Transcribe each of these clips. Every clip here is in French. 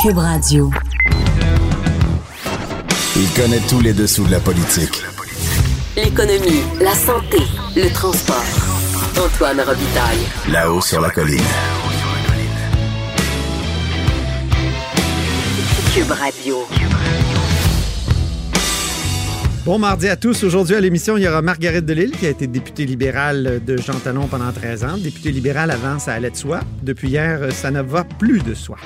Cube Radio. Il connaît tous les dessous de la politique. L'économie, la santé, le transport. Antoine Robitaille. Là-haut sur la colline. Cube Radio. Bon mardi à tous. Aujourd'hui à l'émission, il y aura Marguerite Delille, qui a été députée libérale de Jean Talon pendant 13 ans. Députée libérale avant, ça allait de soi. Depuis hier, ça ne va plus de soi.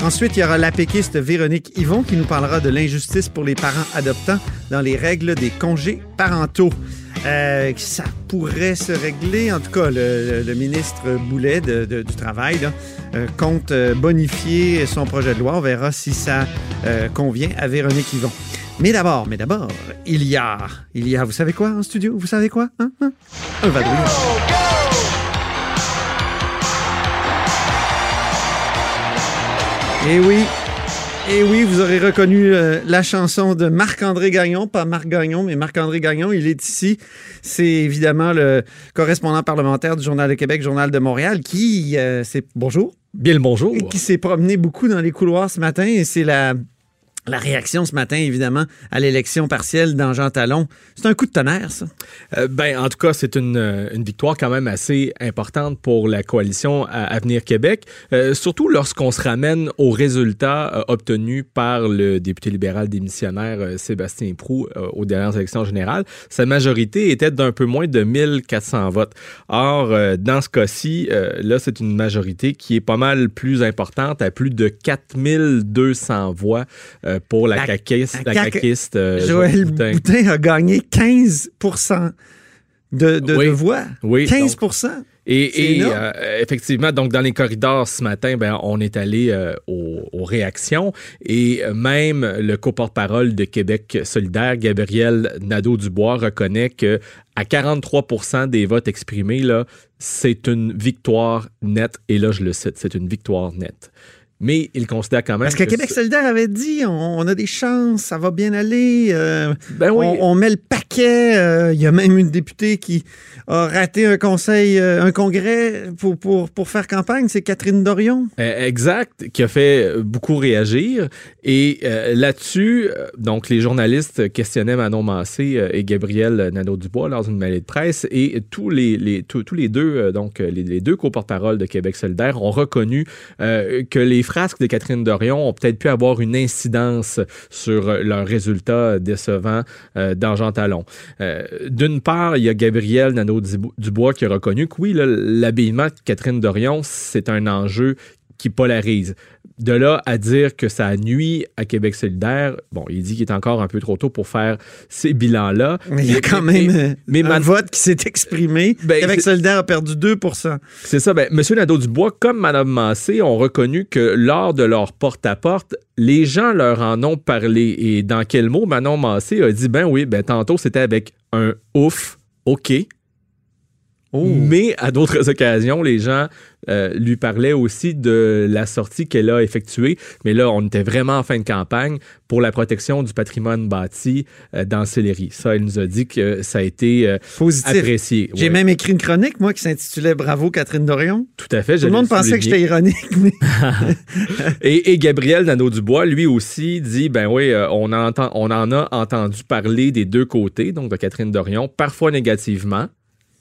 Ensuite, il y aura la péquiste Véronique Yvon qui nous parlera de l'injustice pour les parents adoptants dans les règles des congés parentaux. Euh, ça pourrait se régler. En tout cas, le, ministre Boulet du Travail euh, compte euh, bonifier son projet de loi. On verra si ça convient à Véronique Yvon. Mais d'abord, mais d'abord, il y a, il y a, vous savez quoi en studio? Vous savez quoi? Hein? Hein? Un vadrouille. Et eh oui, et eh oui, vous aurez reconnu euh, la chanson de Marc-André Gagnon, pas Marc Gagnon, mais Marc-André Gagnon, il est ici. C'est évidemment le correspondant parlementaire du Journal de Québec, Journal de Montréal, qui, euh, c'est bonjour. Bien le bonjour. Qui s'est promené beaucoup dans les couloirs ce matin et c'est la la réaction ce matin, évidemment, à l'élection partielle dans Jean Talon, c'est un coup de tonnerre, ça? Euh, ben, en tout cas, c'est une, euh, une, victoire quand même assez importante pour la coalition Avenir Québec, euh, surtout lorsqu'on se ramène aux résultats obtenus par le député libéral démissionnaire Sébastien Prou aux dernières élections générales. Sa majorité était d'un peu moins de 1400 votes. Or, dans ce cas-ci, là, c'est une majorité qui est pas mal plus importante, à plus de 4200 voix pour la, la caquiste, la, caquiste euh, Joël Boutin. a gagné 15 de, de, voix. Oui, 15 et, euh, effectivement, donc dans les corridors ce matin, ben, on est allé euh, aux, réactions et même le co-porte-parole de Québec solidaire, Gabriel Nadeau-Dubois, reconnaît que à 43% des votes exprimés, là, c'est une victoire nette. Et là, je le cite, c'est une victoire nette mais il considère quand même. Parce que, Québec solidaire avait dit on, a des chances, ça va bien aller. Euh, ben oui. on, met le paquet. Euh, il y a même une députée qui a raté un conseil, euh, un congrès pour, pour, pour faire campagne. C'est Catherine Dorion. exact, qui a fait beaucoup réagir. Et là-dessus, donc les journalistes questionnaient Manon Massé et Gabriel Nadeau-Dubois lors d'une mêlée de presse. Et tous les, les tous, les deux, donc les, les deux co-porte-parole de Québec solidaire ont reconnu que les frasques de Catherine Dorion ont peut-être pu avoir une incidence sur euh, leurs résultats décevants euh, dans Jean Talon. Euh, d'une part, il y a Gabriel Nadeau-Dubois qui a reconnu que oui, l'habillement de Catherine Dorion, c'est un enjeu qui polarise. De là à dire que ça nuit à Québec solidaire, bon, il dit qu'il est encore un peu trop tôt pour faire ces bilans-là. Mais il y a quand même mais, un vote qui s'est exprimé. Ben, Québec solidaire a perdu 2% C'est ça. Ben, M. Nadeau-Dubois, comme Mme Massé, ont reconnu que lors de leur porte-à-porte, les gens leur en ont parlé. Et dans quel mot Manon Massé a dit, ben oui, ben tantôt c'était avec un ouf, OK. Oh. Mais à d'autres occasions, les gens euh, lui parlaient aussi de la sortie qu'elle a effectuée. Mais là, on était vraiment en fin de campagne pour la protection du patrimoine bâti euh, dans Céleri. Ça, elle nous a dit que ça a été euh, apprécié. J'ai même écrit une chronique, moi, qui s'intitulait Bravo Catherine Dorion. Tout à fait. Tout le monde pensait que j'étais ironique. et, et, Gabriel Nadeau-Dubois, lui aussi, dit, ben oui, on, entend, on en a entendu parler des deux côtés, donc de Catherine Dorion, parfois négativement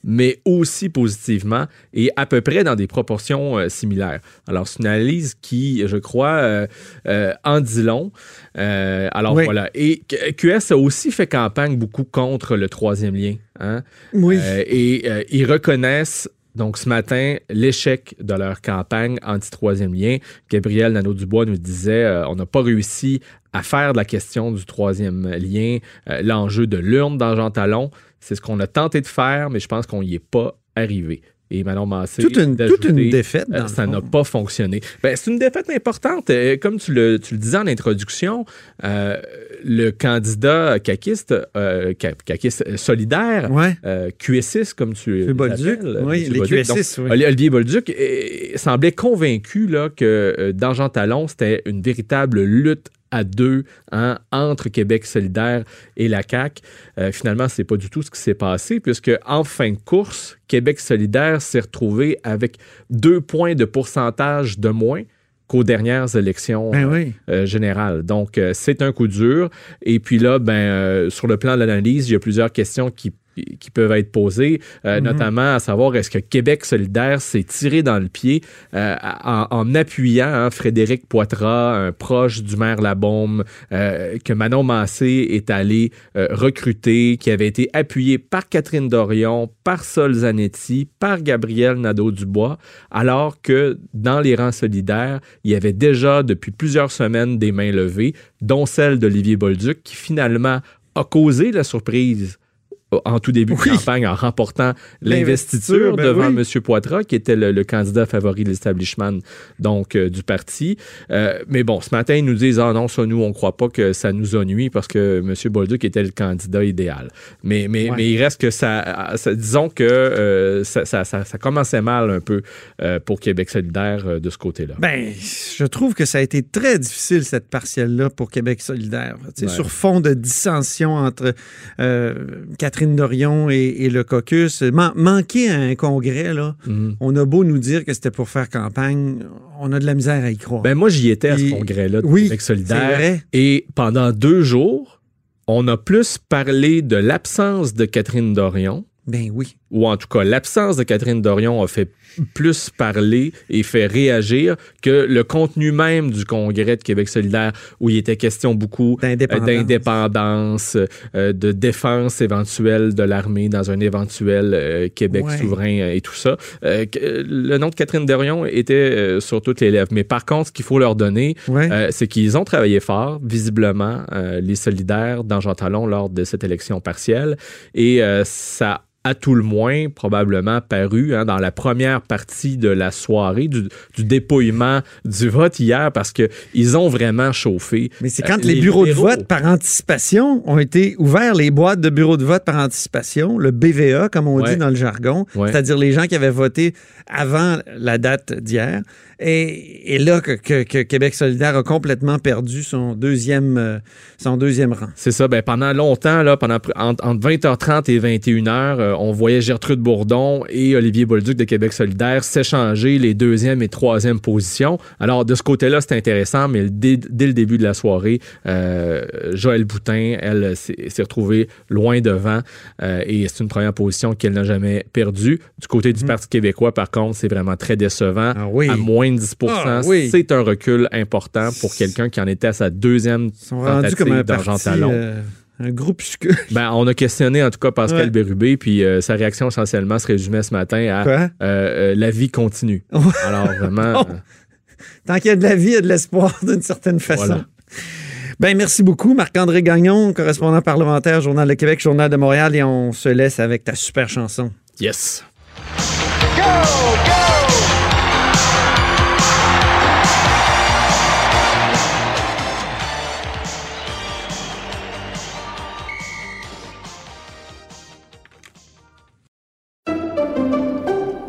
mais aussi positivement et à peu près dans des proportions euh, similaires. Alors, c'est une analyse qui, je crois, euh, euh, en dit long. alors, voilà. Et QS a aussi fait campagne beaucoup contre le troisième lien. Hein? Oui. et ils reconnaissent donc, ce matin, l'échec de leur campagne anti-troisième lien. Gabriel Nadeau-Dubois nous disait on n'a pas réussi à faire de la question du troisième lien l'enjeu de l'urne dans Jean Talon. C'est ce qu'on a tenté de faire, mais je pense qu'on n'y est pas arrivé. et Manon Massé. Toute une, toute une défaite. Euh, ça n'a pas fonctionné. Ben, c'est une défaite importante. Euh, comme tu le, tu le disais en introduction, euh, le candidat caquiste, euh, solidaire, ouais. QS6, comme tu Bolduc, oui, les QS6, oui. Olivier Bolduc semblait convaincu là, que dans Jean Talon, c'était une véritable lutte à deux hein, entre Québec solidaire et la CAQ. Euh, finalement, c'est pas du tout ce qui s'est passé, puisque en fin de course, Québec solidaire s'est retrouvé avec deux points de pourcentage de moins qu'aux dernières élections ben euh, générales. Donc, euh, c'est un coup dur. Et puis là, ben, sur le plan de l'analyse, il y a plusieurs questions qui qui peuvent être posées, euh, mhm. notamment à savoir est-ce que Québec solidaire s'est tiré dans le pied euh, en, appuyant hein, Frédéric Poitras, un proche du maire Labaume, euh, que Manon Massé est allé recruter, qui avait été appuyé par Catherine Dorion, par Sol Zanetti, par Gabriel Nadeau-Dubois, alors que dans les rangs solidaires, il y avait déjà depuis plusieurs semaines des mains levées, dont celle d'Olivier Bolduc, qui finalement a causé la surprise en tout début de campagne en remportant l'investiture ben devant M. Poitras, qui était le, candidat favori de l'establishment donc euh, du parti. Euh, mais bon, ce matin, ils nous disent Ah non, ça, nous, on ne croit pas que ça nous a nuit parce que M. Bolduc était le candidat idéal. Mais, mais, mais il reste que ça, disons que euh, ça, ça, ça, commençait mal un peu pour Québec solidaire de ce côté-là. Ben, je trouve que ça a été très difficile, cette partielle-là, pour Québec solidaire. Sur fond de dissension entre Catherine Dorion et, le caucus. manquer à un congrès, là, mhm. on a beau nous dire que c'était pour faire campagne, on a de la misère à y croire. Ben moi, j'y étais à ce congrès-là de oui, solidaire. Et pendant deux jours, on a plus parlé de l'absence de Catherine Dorion. Ben oui. Ou en tout cas, l'absence de Catherine Dorion a fait plus parler et fait réagir que le contenu même du congrès de Québec solidaire où il était question beaucoup euh, d'indépendance, euh, de défense éventuelle de l'armée dans un éventuel euh, Québec souverain et tout ça. le nom de Catherine Dorion était sur toutes les lèvres. Mais par contre, ce qu'il faut leur donner, c'est qu'ils ont travaillé fort, visiblement, les solidaires dans Jean Talon lors de cette élection partielle. Et ça à tout le moins probablement paru hein, dans la première partie de la soirée du, dépouillement du vote hier parce qu'ils ont vraiment chauffé. Mais c'est quand euh, les, bureaux de vote par anticipation ont été ouverts, les boîtes de bureaux de vote par anticipation, le BVA comme on dit dans le jargon, c'est-à-dire les gens qui avaient voté avant la date d'hier. Et, là que, Québec solidaire a complètement perdu son deuxième, euh, son deuxième rang. C'est ça. Ben, pendant longtemps, là, pendant, entre, 20h30 et 21h, euh, on voyait Gertrude Bourdon et Olivier Bolduc de Québec solidaire s'échanger les deuxième et troisième positions. Alors, de ce côté-là, c'est intéressant, mais dès, le début de la soirée, euh, Joël Boutin, elle, s'est retrouvée loin devant et c'est une première position qu'elle n'a jamais perdue. Du côté du mm-hmm. Parti québécois, par contre, c'est vraiment très décevant. Ah oui. À moins 10 ah, c'est un recul important pour quelqu'un qui en était à sa deuxième tentative comme un Talon. Euh, un Ben, on a questionné en tout cas Pascal Bérubé, puis euh, sa réaction essentiellement se résumait ce matin à euh, la vie continue. Alors vraiment. Tant qu'il y a de la vie, il y a de l'espoir d'une certaine façon. Ben, merci beaucoup, Marc-André Gagnon, correspondant parlementaire, Journal de Québec, Journal de Montréal, et on se laisse avec ta super chanson. Yes.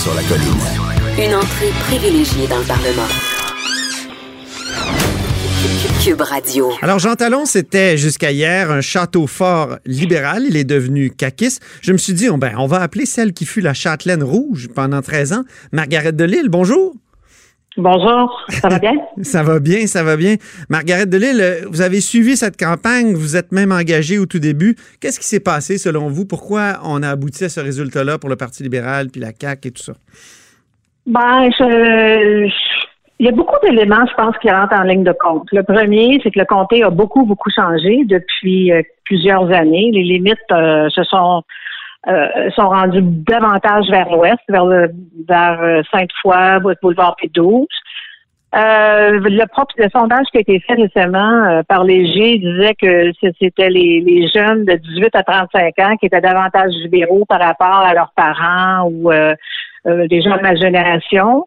Sur la colline. Une entrée privilégiée dans le Parlement. Cube Radio. Alors, Jean Talon, c'était jusqu'à hier un château fort libéral. Il est devenu caquiste. Je me suis dit, on, ben, on va appeler celle qui fut la châtelaine rouge pendant 13 ans, Margaret Delille. Bonjour. Bonjour, ça va bien? ça va bien, ça va bien. Margaret Delille, vous avez suivi cette campagne, vous êtes même engagée au tout début. Qu'est-ce qui s'est passé selon vous? Pourquoi on a abouti à ce résultat-là pour le Parti libéral, puis la CAQ et tout ça? Ben, je, il y a beaucoup d'éléments, je pense, qui rentrent en ligne de compte. Le premier, c'est que le comté a beaucoup, beaucoup changé depuis euh, plusieurs années. Les limites euh, se sont euh, sont rendus davantage vers l'ouest, vers le, vers euh, Sainte-Foy, boulevard P12. Euh, le propre le sondage qui a été fait récemment euh, par Léger disait que c'était les, les, jeunes de 18 à 35 ans qui étaient davantage libéraux par rapport à leurs parents ou euh, des gens de ma génération.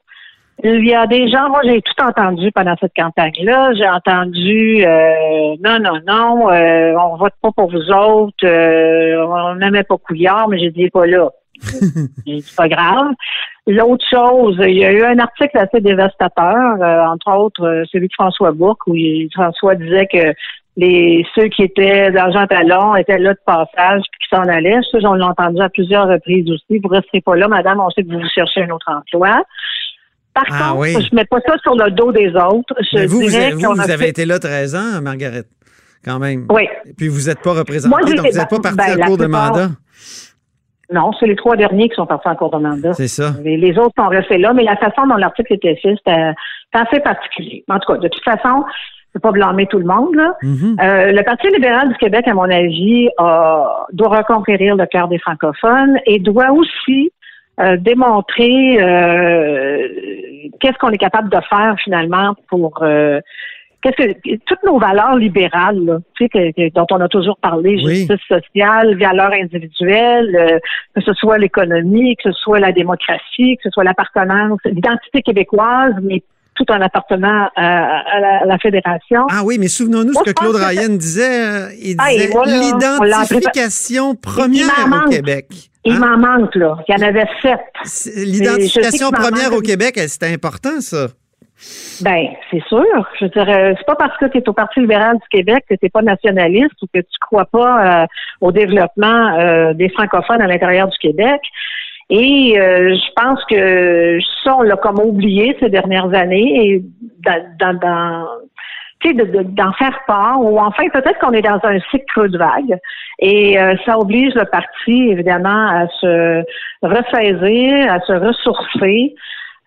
Il y a des gens, moi j'ai tout entendu pendant cette campagne-là. J'ai entendu euh, non, non, non, euh, on vote pas pour vous autres, euh, on n'aimait pas Couillard, mais j'ai dit pas là. c'est pas grave. L'autre chose, il y a eu un article assez dévastateur, entre autres celui de François Bourque, où François disait que les ceux qui étaient d'argent talon étaient là de passage puis qui s'en allaient. Ça, on l'a entendu à plusieurs reprises aussi. Vous resterez pas là, madame, on sait que vous cherchez un autre emploi. Par ah contre, oui. je mets pas ça sur le dos des autres. Je vous, dirais vous, vous, avez été là 13 ans, Margaret, quand même. Oui. Et puis vous n'êtes pas représentée, donc vous n'êtes pas parti ben, en cours de mandat? Non, c'est les trois derniers qui sont partis en cours de mandat. C'est ça. Les, autres sont restés là, mais la façon dont l'article était fait, c'était assez particulier. En tout cas, de toute façon, je ne pas blâmer tout le monde. Là. Mm-hmm. euh, le Parti libéral du Québec, à mon avis, a, doit reconquérir le cœur des francophones et doit aussi euh, démontrer euh, qu'est-ce qu'on est capable de faire finalement pour euh, qu'est-ce que toutes nos valeurs libérales, là, tu sais, dont on a toujours parlé, justice sociale, valeurs individuelles, que ce soit l'économie, que ce soit la démocratie, que ce soit l'appartenance, l'identité québécoise, mais tout en appartenant à, la, fédération. Ah oui, mais souvenons-nous ce que Claude Ryan disait. il ah, disait l'identification première au Québec. Il hein? m'en manque, là. Il y en avait sept. L'identification première au Québec, c'est important, ça. Ben, c'est sûr. Je dirais, c'est pas parce que tu es au Parti libéral du Québec que tu n'es pas nationaliste ou que tu crois pas euh, au développement euh, des francophones à l'intérieur du Québec. Et euh, je pense que ça, on l'a comme oublié ces dernières années. Et dans, dans, d'en faire part, ou enfin peut-être qu'on est dans un cycle de vague, et euh, ça oblige le parti évidemment à se ressaisir, à se ressourcer.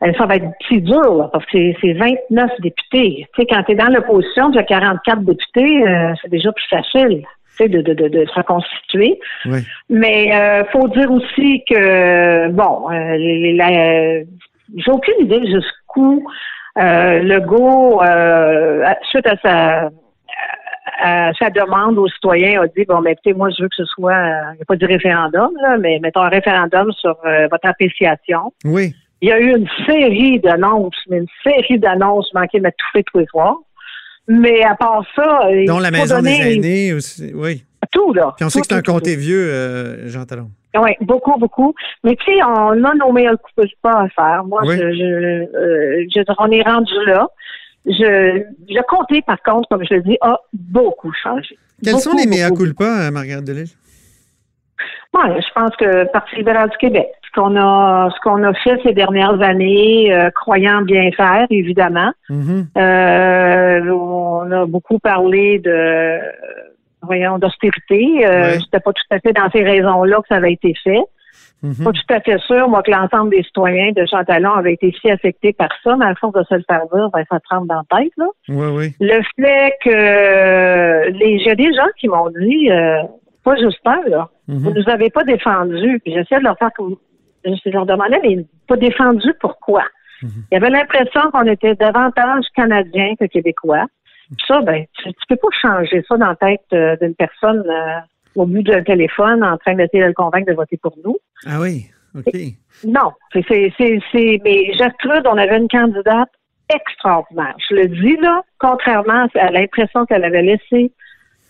Euh, ça va être si dur parce que c'est 29 députés. Tu sais, quand tu es dans l'opposition, tu as 44 députés, euh, c'est déjà plus facile. De, de, de, de, se reconstituer. Oui. Mais euh, faut dire aussi que bon, j'ai aucune idée jusqu'où euh, Legault, euh, suite à sa, à sa demande aux citoyens, a dit bon, mais écoutez, moi, je veux que ce soit, il n'y a pas du référendum, là, mais mettons un référendum sur euh, votre appréciation. Oui. Il y a eu une série d'annonces, mais une série d'annonces manquées m'être tout tous les soirs. Mais à part ça. Dont la maison des aînés aussi, oui. Tout, là. Puis on sait que c'est un comté vieux, euh, Jean Talon. Oui, beaucoup, beaucoup. Mais tu sais, on a nos meilleurs coups pas à faire. Moi, je, je, je, on est rendu là. Je, le comté, par contre, comme je le dis, a beaucoup changé. Quels sont les meilleurs culpas, Margaret Delisle? Oui, je pense que Parti libéral du Québec, ce qu'on a, ce qu'on a fait ces dernières années, euh, croyant bien faire, évidemment. Mm-hmm. euh, on a beaucoup parlé de voyons, d'austérité. Euh, C'était pas tout à fait dans ces raisons-là que ça avait été fait. Mm-hmm. Pas tout à fait sûr, moi, que l'ensemble des citoyens de Chantalon avaient été si affectés par ça, mais à force de se le faire dire, ben, ça te rentre dans la tête, là. Oui, oui. Le fait que les, j'ai des gens qui m'ont dit, euh, pas juste là. Mm-hmm. Vous nous avez pas défendus. Puis j'essaie de leur faire comme, je leur demandais, mais pas défendus pourquoi? Mm-hmm. Il y avait l'impression qu'on était davantage Canadiens que Québécois. Ça, ben, tu, peux pas changer ça dans la tête euh, d'une personne euh, au bout d'un téléphone en train d'essayer de le convaincre de voter pour nous. Ah oui, OK. Non, c'est, c'est, c'est, mais Gertrude, on avait une candidate extraordinaire. Je le dis là, contrairement à l'impression qu'elle avait laissée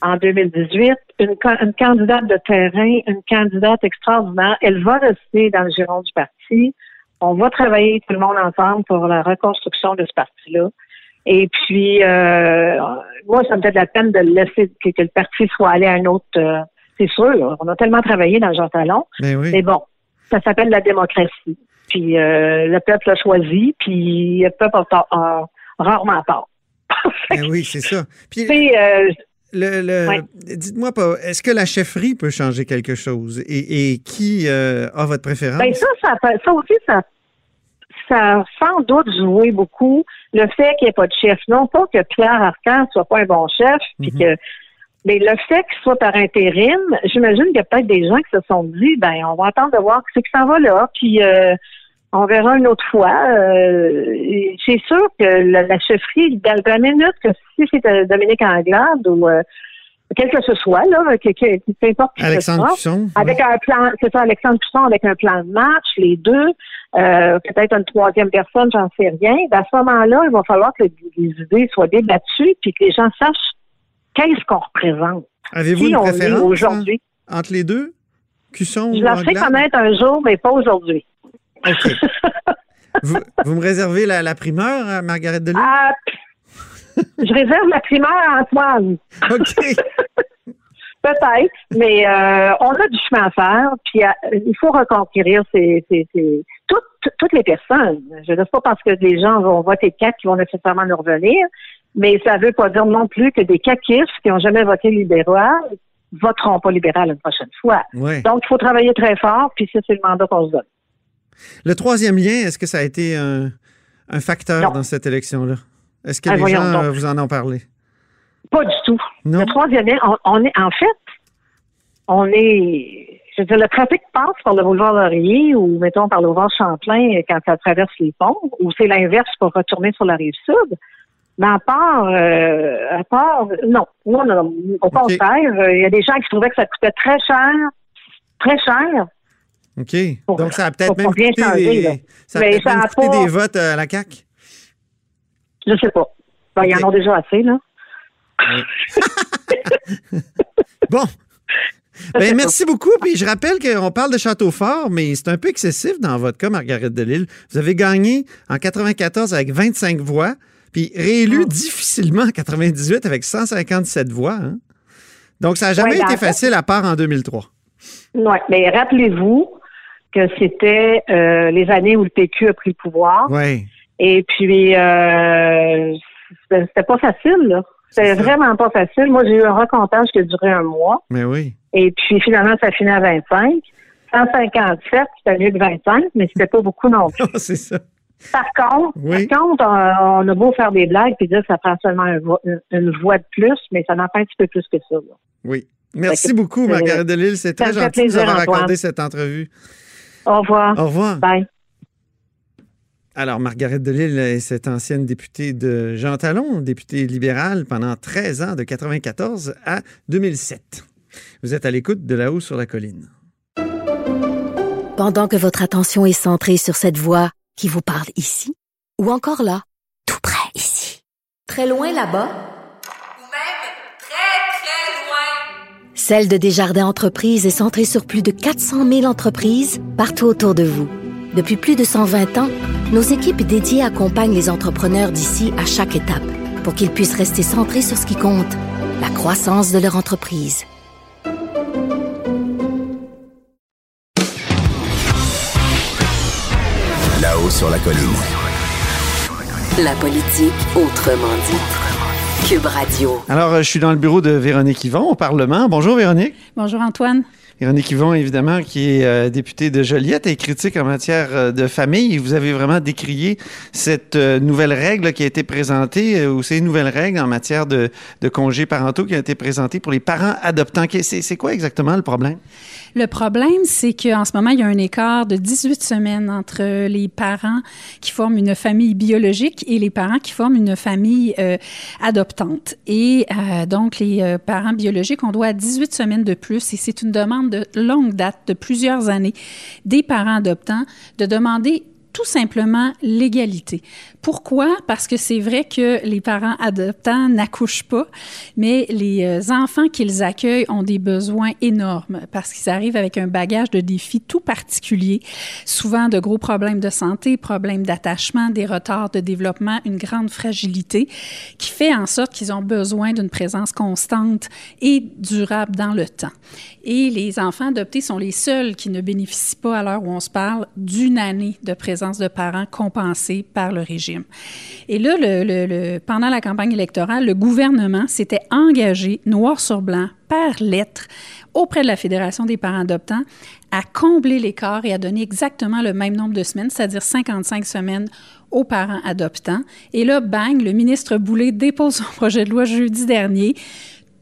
en 2018, une, une candidate de terrain, une candidate extraordinaire. Elle va rester dans le giron du parti. On va travailler tout le monde ensemble pour la reconstruction de ce parti-là. Et puis, euh, moi, ça me fait de la peine de laisser que, le parti soit allé à un autre. Euh, c'est sûr, on a tellement travaillé dans Jean Talon. Mais, oui. mais bon, ça s'appelle la démocratie. Puis euh, le peuple a choisi, puis le peuple a, rarement tort. Ben oui, c'est ça. Puis, euh, le, Dites-moi pas, est-ce que la chefferie peut changer quelque chose? Et, qui euh, a votre préférence? Ben ça, ça, ça aussi, ça, ça a sans doute joué beaucoup le fait qu'il n'y ait pas de chef. Non pas que Pierre Arcan soit pas un bon chef, puis mhm. que mais le fait qu'il soit par intérim, j'imagine qu'il y a peut-être des gens qui se sont dit, ben, on va attendre de voir ce que ça va là, puis euh, on verra une autre fois. Euh, c'est sûr que la, chefferie, dans la minute que si c'est Dominique Anglade ou euh, quel que ce soit, là, que, que, peu importe Alexandre Cusson, avec un plan, c'est ça, Alexandre Cusson avec un plan de match, les deux, peut-être une troisième personne, j'en sais rien. Ben, à ce moment-là, il va falloir que les idées soient débattues puis que les gens sachent qu'est-ce qu'on représente? Avez-vous une préférence aujourd'hui? entre les deux? Cusson Je la ferai connaître un jour, mais pas aujourd'hui. OK. vous, me réservez la, primeur, hein, Margaret Delis? Ah, je réserve la primeur à Antoine. OK. Peut-être, mais euh, on a du chemin à faire, puis euh, il faut reconquérir toutes, les personnes. Je ne sais pas parce que les gens vont voter quatre qui vont nécessairement nous revenir, mais ça ne veut pas dire non plus que des caquistes qui n'ont jamais voté libéral voteront pas libéral une prochaine fois. Donc, il faut travailler très fort, puis ça, c'est le mandat qu'on se donne. Le troisième lien, est-ce que ça a été un, facteur dans cette élection-là? Est-ce que ah, les gens euh, vous en ont parlé? Pas du tout. Le troisième lien, on, est, en fait, on est, je veux dire, le trafic passe par le boulevard Laurier ou, mettons, par le boulevard Champlain quand ça traverse les ponts, ou c'est l'inverse pour retourner sur la rive sud. Mais à part, euh, à part, non, non, non, au contraire, il y a des gens qui trouvaient que ça coûtait très cher, très cher. OK. Donc, ça a peut-être même coûté, des, ça a peut même coûté des votes à la CAQ? Je sais pas. Ben. Ils en ont déjà assez, là. bon. Ben, merci beaucoup. Puis je rappelle qu'on parle de Château-Fort, mais c'est un peu excessif dans votre cas, Margaret Delille. Vous avez gagné en 94 avec 25 voix. Puis réélu ah. difficilement en 98 avec 157 voix. Hein. Donc, ça n'a jamais été facile à part en 2003. Oui, mais rappelez-vous que c'était euh, les années où le PQ a pris le pouvoir. Oui. Et puis, euh, c'était pas facile, là. C'était vraiment pas facile. Moi, j'ai eu un recomptage qui a duré un mois. Mais oui. Et puis, finalement, ça finit à 25. 157, c'était mieux que 25, mais c'était pas beaucoup non plus. c'est ça. Par contre, on, a beau faire des blagues et dire que ça prend seulement une, voix de plus, mais ça n'en fait un petit peu plus que ça. Oui. Merci beaucoup, Margaret Delille. C'est très gentil de nous avoir accordé cette entrevue. Au revoir. Au revoir. Bye. Alors, Margaret Delille est cette ancienne députée de Jean Talon, députée libérale pendant 13 ans, de 1994 à 2007. Vous êtes à l'écoute de là-haut sur la colline. Pendant que votre attention est centrée sur cette voix qui vous parle ici ou encore là, tout près ici, très loin là-bas, ou même très, très loin. Celle de Desjardins Entreprises est centrée sur plus de 400 000 entreprises partout autour de vous. Depuis plus de 120 ans, nos équipes dédiées accompagnent les entrepreneurs d'ici à chaque étape pour qu'ils puissent rester centrés sur ce qui compte, la croissance de leur entreprise. sur la colline. La politique autrement dit. Cube Radio. Alors, euh, je suis dans le bureau de Véronique Yvon au Parlement. Bonjour Véronique. Bonjour Antoine. Véronique Yvon, évidemment, qui est euh, députée de Joliette et critique en matière euh, de famille. Vous avez vraiment décrié cette nouvelle règle qui a été présentée, ou ces nouvelles règles en matière de, de congés parentaux qui ont été présentées pour les parents adoptants. C'est quoi exactement le problème? Le problème, c'est qu'en ce moment, il y a un écart de 18 semaines entre les parents qui forment une famille biologique et les parents qui forment une famille euh, adoptante. Et euh, donc, les euh, parents biologiques, on doit 18 semaines de plus et c'est une demande de longue date, de plusieurs années, des parents adoptants, de demander tout simplement l'égalité. Pourquoi? Parce que c'est vrai que les parents adoptants n'accouchent pas, mais les euh, enfants qu'ils accueillent ont des besoins énormes parce qu'ils arrivent avec un bagage de défis tout particulier, souvent de gros problèmes de santé, problèmes d'attachement, des retards de développement, une grande fragilité qui fait en sorte qu'ils ont besoin d'une présence constante et durable dans le temps. Et les enfants adoptés sont les seuls qui ne bénéficient pas, à l'heure où on se parle, d'une année de présence de parents compensée par le régime. Et là, pendant la campagne électorale, le gouvernement s'était engagé, noir sur blanc, par lettre, auprès de la Fédération des parents adoptants, à combler l'écart et à donner exactement le même nombre de semaines, c'est-à-dire 55 semaines aux parents adoptants. Et là, bang, le ministre Boulay dépose son projet de loi jeudi dernier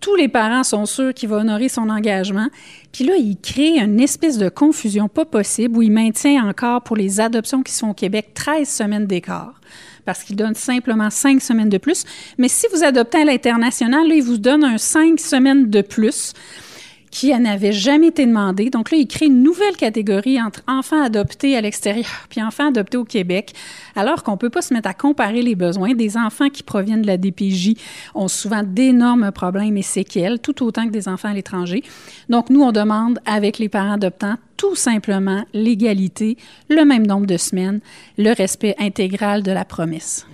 tous les parents sont sûrs qu'il va honorer son engagement. Puis là, il crée une espèce de confusion pas possible où il maintient encore pour les adoptions qui sont au Québec 13 semaines d'écart parce qu'il donne simplement 5 semaines de plus. Mais si vous adoptez à l'international, il vous donne un 5 semaines de plus qui n'avait jamais été demandé. Donc là, il crée une nouvelle catégorie entre enfants adoptés à l'extérieur puis enfants adoptés au Québec, alors qu'on ne peut pas se mettre à comparer les besoins. Des enfants qui proviennent de la DPJ ont souvent d'énormes problèmes et séquelles, tout autant que des enfants à l'étranger. Donc nous, on demande avec les parents adoptants tout simplement l'égalité, le même nombre de semaines, le respect intégral de la promesse.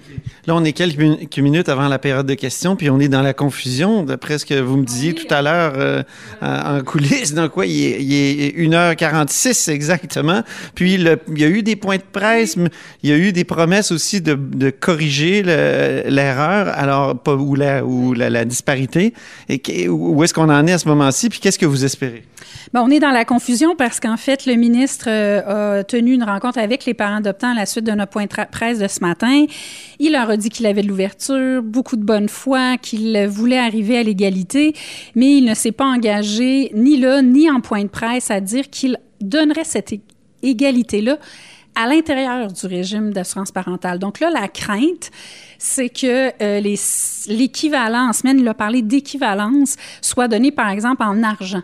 Là, on est quelques minutes avant la période de questions, puis on est dans la confusion, d'après ce que vous me disiez tout à l'heure euh, en coulisses. Donc, quoi, il est, 1h46 exactement. Puis, il y a eu des points de presse, il y a eu des promesses aussi de, corriger l'erreur, alors, pas, ou, la, ou la, disparité. Et où est-ce qu'on en est à ce moment-ci, puis qu'est-ce que vous espérez? Bien, on est dans la confusion parce qu'en fait, le ministre euh, a tenu une rencontre avec les parents adoptants à la suite de notre point de presse de ce matin. Il leur a dit qu'il avait de l'ouverture, beaucoup de bonne foi, qu'il voulait arriver à l'égalité, mais il ne s'est pas engagé ni là, ni en point de presse à dire qu'il donnerait cette égalité-là à l'intérieur du régime d'assurance parentale. Donc là, la crainte, c'est que euh, l'équivalent, en semaine, il a parlé d'équivalence, soit donné, par exemple, en argent.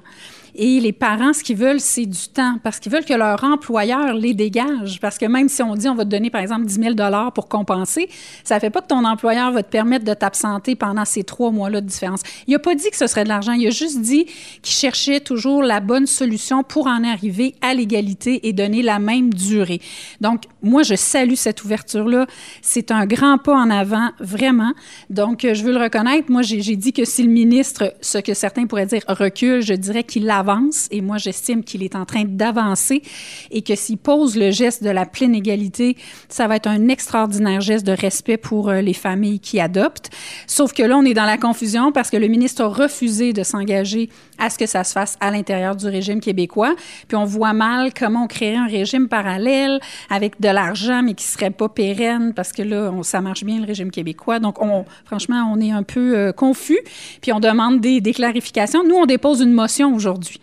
Et les parents, ce qu'ils veulent, c'est du temps parce qu'ils veulent que leur employeur les dégage. Parce que même si on dit on va te donner, par exemple, 10 000 pour compenser, ça ne fait pas que ton employeur va te permettre de t'absenter pendant ces trois mois-là de différence. Il n'a pas dit que ce serait de l'argent. Il a juste dit qu'il cherchait toujours la bonne solution pour en arriver à l'égalité et donner la même durée. Donc, moi, je salue cette ouverture-là. C'est un grand pas en avant, vraiment. Donc, je veux le reconnaître. Moi, j'ai dit que si le ministre, ce que certains pourraient dire, recule, je dirais qu'il avance et moi j'estime qu'il est en train d'avancer et que s'il pose le geste de la pleine égalité, ça va être un extraordinaire geste de respect pour euh, les familles qui adoptent. Sauf que là, on est dans la confusion parce que le ministre a refusé de s'engager à ce que ça se fasse à l'intérieur du régime québécois. Puis on voit mal comment on créerait un régime parallèle avec de l'argent, mais qui serait pas pérenne parce que là, ça marche bien le régime québécois. Donc, on, franchement, on est un peu euh, confus. Puis on demande des clarifications. Nous, on dépose une motion aujourd'hui.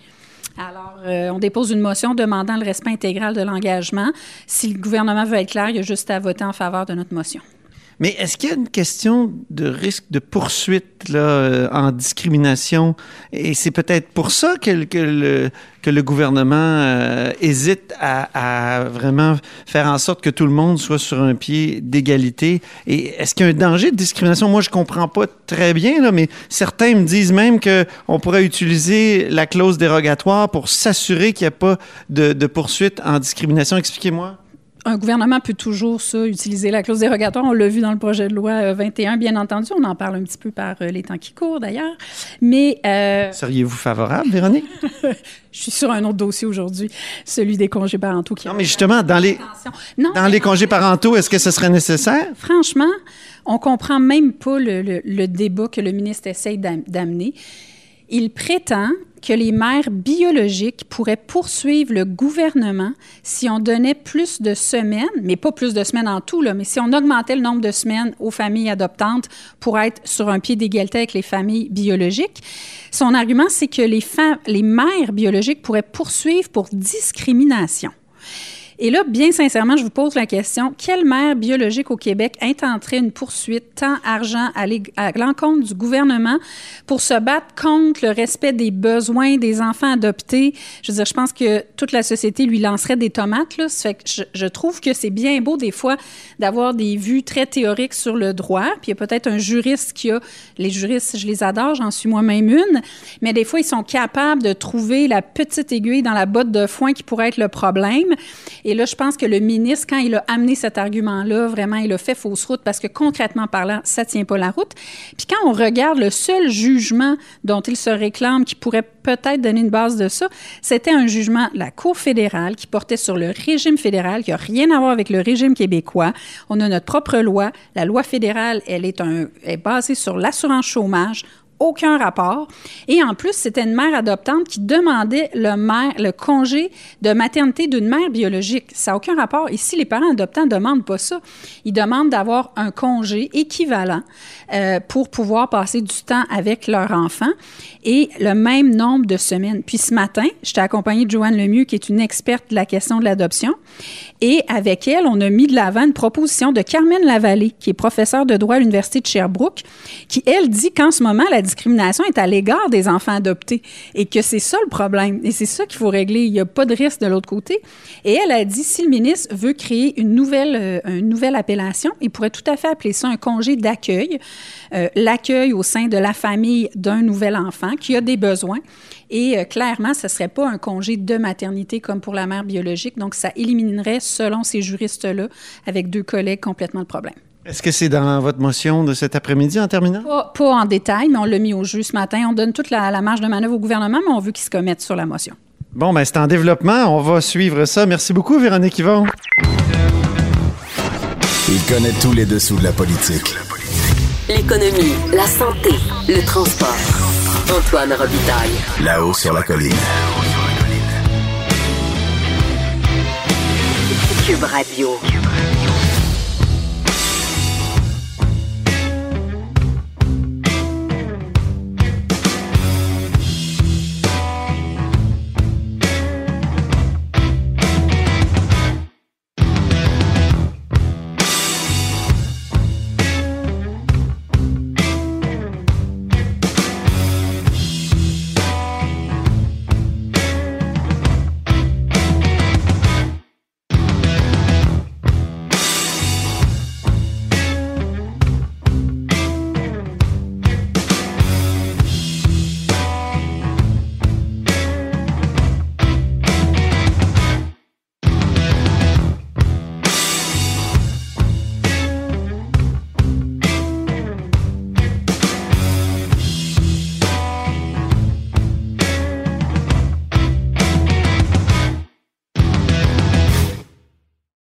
Alors, euh, on dépose une motion demandant le respect intégral de l'engagement. Si le gouvernement veut être clair, il y a juste à voter en faveur de notre motion. Mais est-ce qu'il y a une question de risque de poursuite là, euh, en discrimination? Et c'est peut-être pour ça que, le, que le gouvernement euh, hésite à, vraiment faire en sorte que tout le monde soit sur un pied d'égalité. Et est-ce qu'il y a un danger de discrimination? Moi, je comprends pas très bien, là, mais certains me disent même qu'on pourrait utiliser la clause dérogatoire pour s'assurer qu'il n'y a pas de, de poursuite en discrimination. Expliquez-moi un gouvernement peut toujours ça, utiliser la clause dérogatoire. On l'a vu dans le projet de loi 21, euh, bien entendu. On en parle un petit peu par euh, les temps qui courent, d'ailleurs. Mais... Euh, Seriez-vous favorable, Véronique? Je suis sur un autre dossier aujourd'hui, celui des congés parentaux. Qui non, mais justement, dans les, dans les congés parentaux, est-ce que ce serait nécessaire? Franchement, on comprend même pas le, le débat que le ministre essaye d'amener. Il prétend que les mères biologiques pourraient poursuivre le gouvernement si on donnait plus de semaines, mais pas plus de semaines en tout, mais si on augmentait le nombre de semaines aux familles adoptantes pour être sur un pied d'égalité avec les familles biologiques. Son argument, c'est que les mères biologiques pourraient poursuivre pour discrimination. Et là, bien sincèrement, je vous pose la question, quelle mère biologique au Québec intenterait une poursuite, tant argent à l'encontre du gouvernement pour se battre contre le respect des besoins des enfants adoptés? Je veux dire, je pense que toute la société lui lancerait des tomates. Là. Ça fait que je, trouve que c'est bien beau des fois d'avoir des vues très théoriques sur le droit. Puis il y a peut-être un juriste qui a... Les juristes, je les adore, j'en suis moi-même une. Mais des fois, ils sont capables de trouver la petite aiguille dans la botte de foin qui pourrait être le problème. Là, je pense que le ministre, quand il a amené cet argument-là, vraiment, il a fait fausse route parce que concrètement parlant, ça tient pas la route. Puis quand on regarde le seul jugement dont il se réclame qui pourrait peut-être donner une base de ça, c'était un jugement de la Cour fédérale qui portait sur le régime fédéral, qui n'a rien à voir avec le régime québécois. On a notre propre loi. La loi fédérale, elle est basée sur l'assurance chômage aucun rapport. Et en plus, c'était une mère adoptante qui demandait le, mère, le congé de maternité d'une mère biologique. Ça n'a aucun rapport. Ici, les parents adoptants ne demandent pas ça. Ils demandent d'avoir un congé équivalent euh, pour pouvoir passer du temps avec leur enfant et le même nombre de semaines. Puis ce matin, j'étais accompagnée de Joanne Lemieux, qui est une experte de la question de l'adoption. Et avec elle, on a mis de l'avant une proposition de Carmen Lavallée, qui est professeure de droit à l'Université de Sherbrooke, qui, elle, dit qu'en ce moment, la discrimination est à l'égard des enfants adoptés et que c'est ça le problème. Et c'est ça qu'il faut régler. Il n'y a pas de risque de l'autre côté. Et elle a dit, si le ministre veut créer une nouvelle, euh, une nouvelle appellation, il pourrait tout à fait appeler ça un congé d'accueil, euh, l'accueil au sein de la famille d'un nouvel enfant qui a des besoins. Et euh, clairement, ce ne serait pas un congé de maternité comme pour la mère biologique. Donc, ça éliminerait, selon ces juristes-là, avec deux collègues, complètement le problème. Est-ce que c'est dans votre motion de cet après-midi en terminant? Pas, en détail, mais on l'a mis au jeu ce matin. On donne toute la, marge de manœuvre au gouvernement, mais on veut qu'il se commette sur la motion. Bon, ben c'est en développement. On va suivre ça. Merci beaucoup, Véronique Yvon. Il connaît tous les dessous de la politique. L'économie, la santé, le transport. Antoine Robitaille. Là-haut sur la colline. Cube Radio.